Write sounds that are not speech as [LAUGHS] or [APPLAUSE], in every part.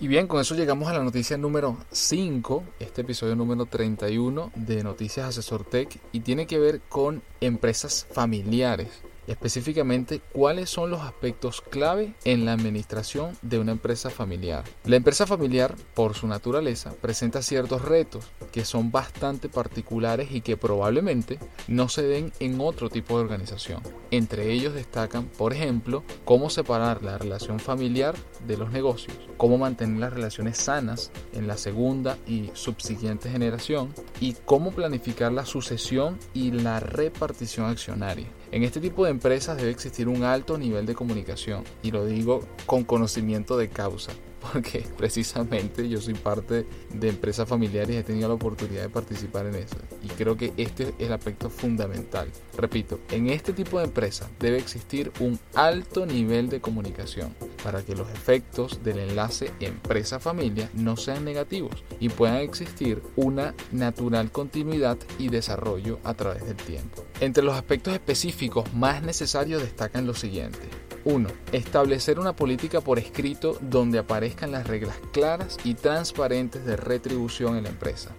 Y bien, con eso llegamos a la noticia número 5, este episodio número 31 de Noticias Asesor Tech y tiene que ver con empresas familiares específicamente cuáles son los aspectos clave en la administración de una empresa familiar. La empresa familiar, por su naturaleza, presenta ciertos retos que son bastante particulares y que probablemente no se den en otro tipo de organización. Entre ellos destacan, por ejemplo, cómo separar la relación familiar de los negocios, cómo mantener las relaciones sanas en la segunda y subsiguiente generación y cómo planificar la sucesión y la repartición accionaria. En este tipo de empresas debe existir un alto nivel de comunicación y lo digo con conocimiento de causa [LAUGHS] porque precisamente yo soy parte de empresas familiares y he tenido la oportunidad de participar en eso. Y creo que este es el aspecto fundamental. Repito, en este tipo de empresas debe existir un alto nivel de comunicación para que los efectos del enlace empresa-familia no sean negativos y puedan existir una natural continuidad y desarrollo a través del tiempo. Entre los aspectos específicos más necesarios destacan los siguientes. 1. Establecer una política por escrito donde aparezcan las reglas claras y transparentes de retribución en la empresa.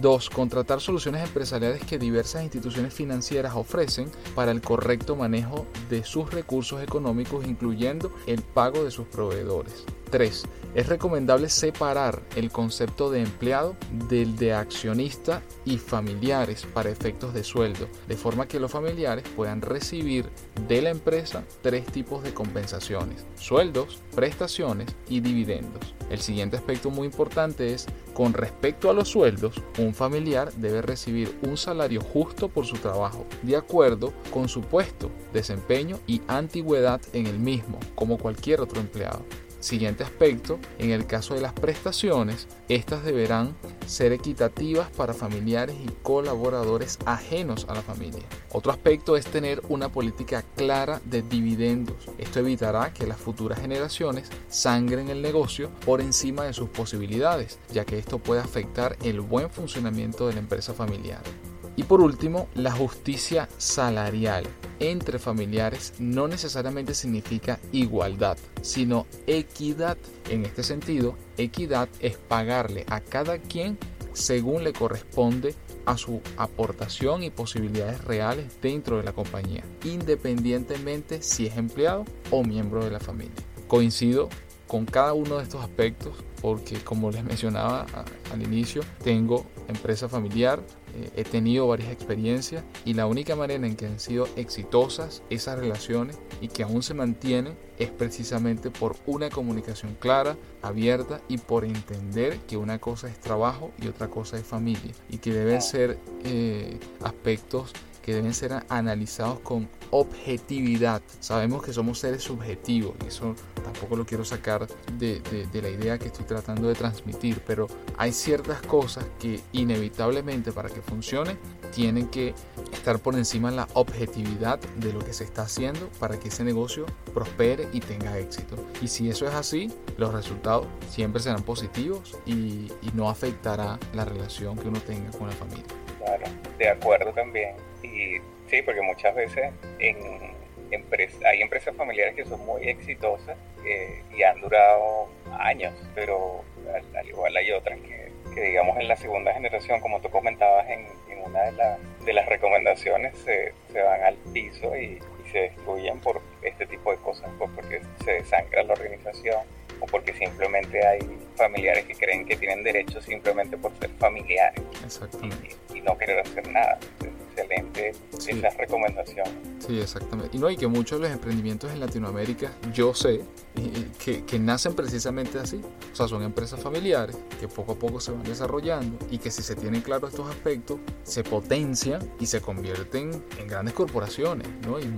2. Contratar soluciones empresariales que diversas instituciones financieras ofrecen para el correcto manejo de sus recursos económicos, incluyendo el pago de sus proveedores. 3. Es recomendable separar el concepto de empleado del de accionista y familiares para efectos de sueldo, de forma que los familiares puedan recibir de la empresa tres tipos de compensaciones, sueldos, prestaciones y dividendos. El siguiente aspecto muy importante es, con respecto a los sueldos, un familiar debe recibir un salario justo por su trabajo, de acuerdo con su puesto, desempeño y antigüedad en el mismo, como cualquier otro empleado. Siguiente aspecto, en el caso de las prestaciones, estas deberán ser equitativas para familiares y colaboradores ajenos a la familia. Otro aspecto es tener una política clara de dividendos. Esto evitará que las futuras generaciones sangren el negocio por encima de sus posibilidades, ya que esto puede afectar el buen funcionamiento de la empresa familiar. Y por último, la justicia salarial entre familiares no necesariamente significa igualdad, sino equidad. En este sentido, equidad es pagarle a cada quien según le corresponde a su aportación y posibilidades reales dentro de la compañía, independientemente si es empleado o miembro de la familia. Coincido con cada uno de estos aspectos porque como les mencionaba al inicio, tengo empresa familiar, eh, he tenido varias experiencias y la única manera en que han sido exitosas esas relaciones y que aún se mantienen es precisamente por una comunicación clara, abierta y por entender que una cosa es trabajo y otra cosa es familia y que deben ser eh, aspectos que deben ser analizados con objetividad. Sabemos que somos seres subjetivos y eso tampoco lo quiero sacar de, la idea que estoy tratando de transmitir, pero hay ciertas cosas que inevitablemente para que funcione tienen que estar por encima de la objetividad de lo que se está haciendo para que ese negocio prospere y tenga éxito. Y si eso es así, los resultados siempre serán positivos y, y no afectará la relación que uno tenga con la familia. Claro, de acuerdo también. Y sí, porque muchas veces en hay empresas familiares que son muy exitosas eh, y han durado años, pero al, igual hay otras que, digamos en la segunda generación, como tú comentabas en, una de, de, las recomendaciones, se, se van al piso y, se destruyen por este tipo de cosas, pues porque se desangra la organización o porque simplemente hay familiares que creen que tienen derechos simplemente por ser familiares. Y, y, no querer hacer nada excelente esa recomendación. Sí, exactamente. Y no, hay que muchos de los emprendimientos en Latinoamérica, yo sé, que, que, nacen precisamente así. O sea, son empresas familiares que poco a poco se van desarrollando y que si se tienen claro estos aspectos, se potencian y se convierten en grandes corporaciones, ¿no? Y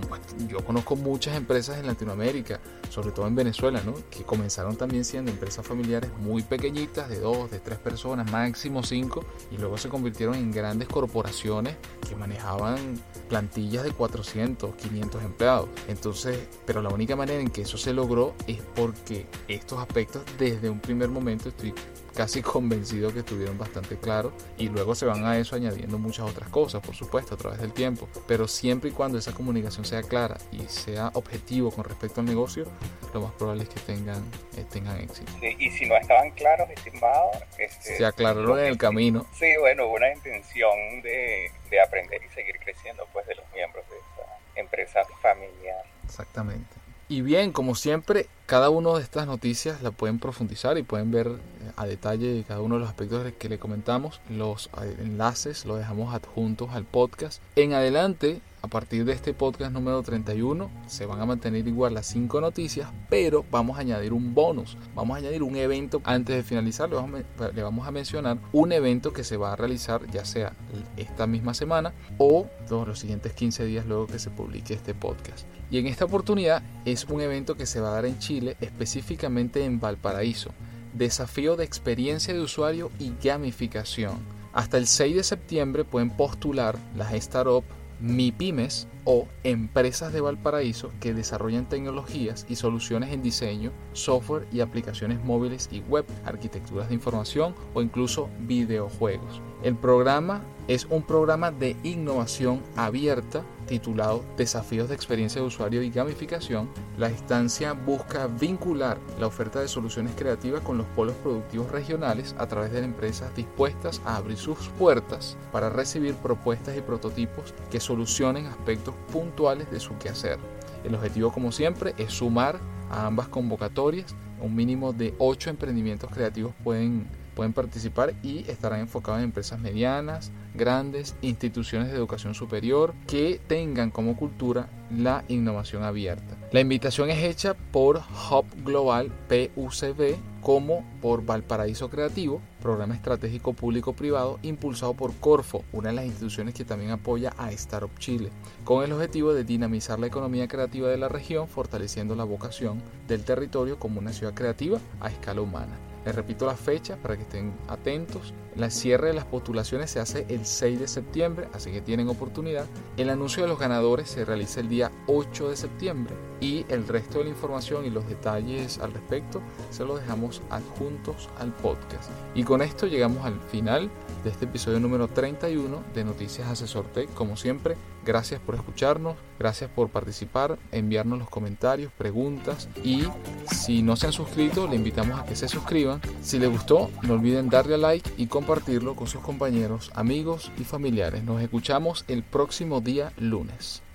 yo conozco muchas empresas en Latinoamérica, sobre todo en Venezuela, ¿no? Que comenzaron también siendo empresas familiares muy pequeñitas, de dos, de tres personas, máximo cinco, y luego se convirtieron en grandes corporaciones que manejaban plantillas de 400, 500 empleados. Entonces, pero la única manera en que eso se logró es porque estos aspectos desde un primer momento estoy casi [LAUGHS] convencido que estuvieron bastante claros y luego se van a eso añadiendo muchas otras cosas, por supuesto, a través del tiempo, pero siempre y cuando esa comunicación sea clara y sea objetivo con respecto al negocio, lo más probable es que tengan, eh, tengan éxito. y si no estaban claros, estimado, este, se aclararon en el camino. Sí, bueno, hubo una intención de, de aprender y seguir creciendo pues de los miembros de esa empresa familiar. Exactamente. Y bien, como siempre, cada una de estas noticias la pueden profundizar y pueden ver a detalle cada uno de los aspectos que le comentamos. Los eh, enlaces los dejamos adjuntos al podcast. En adelante, a partir de este podcast número 31, se van a mantener igual las cinco noticias, pero vamos a añadir un bonus. Vamos a añadir un evento antes de finalizar. Le vamos, a, le vamos a mencionar un evento que se va a realizar ya sea esta misma semana o los siguientes 15 días luego que se publique este podcast. Y en esta oportunidad es un evento que se va a dar en Chile, específicamente en Valparaíso. Desafío de experiencia de usuario y gamificación. Hasta el 6 de septiembre pueden postular las startups MIPIMES o empresas de Valparaíso que desarrollan tecnologías y soluciones en diseño, software y aplicaciones móviles y web, arquitecturas de información o incluso videojuegos. El programa es un programa de innovación abierta titulado Desafíos de experiencia de usuario y gamificación. La instancia busca vincular la oferta de soluciones creativas con los polos productivos regionales a través de empresas dispuestas a abrir sus puertas para recibir propuestas y prototipos que solucionen aspectos puntuales de su quehacer. El objetivo, como siempre, es sumar a ambas convocatorias. Un mínimo de 8 emprendimientos creativos pueden, pueden participar y estarán enfocados en empresas medianas, grandes, instituciones de educación superior que tengan como cultura la innovación abierta. La invitación es hecha por Hub Global PUCB como por Valparaíso Creativo, programa estratégico público-privado impulsado por Corfo, una de las instituciones que también apoya a Startup Chile, con el objetivo de dinamizar la economía creativa de la región, fortaleciendo la vocación del territorio como una ciudad creativa a escala humana. Les repito la fecha para que estén atentos. La cierre de las postulaciones se hace el 6 de septiembre, así que tienen oportunidad. El anuncio de los ganadores se realiza el día 8 de septiembre y el resto de la información y los detalles al respecto se los dejamos adjuntos al podcast. Y con esto llegamos al final de este episodio número 31 de Noticias Asesor Tech. Como siempre, gracias por escucharnos, gracias por participar, enviarnos los comentarios, preguntas y si no se han suscrito, le invitamos a que se suscriban. Si les gustó, no olviden darle a like y compartirlo con sus compañeros, amigos y familiares. Nos escuchamos el próximo día lunes.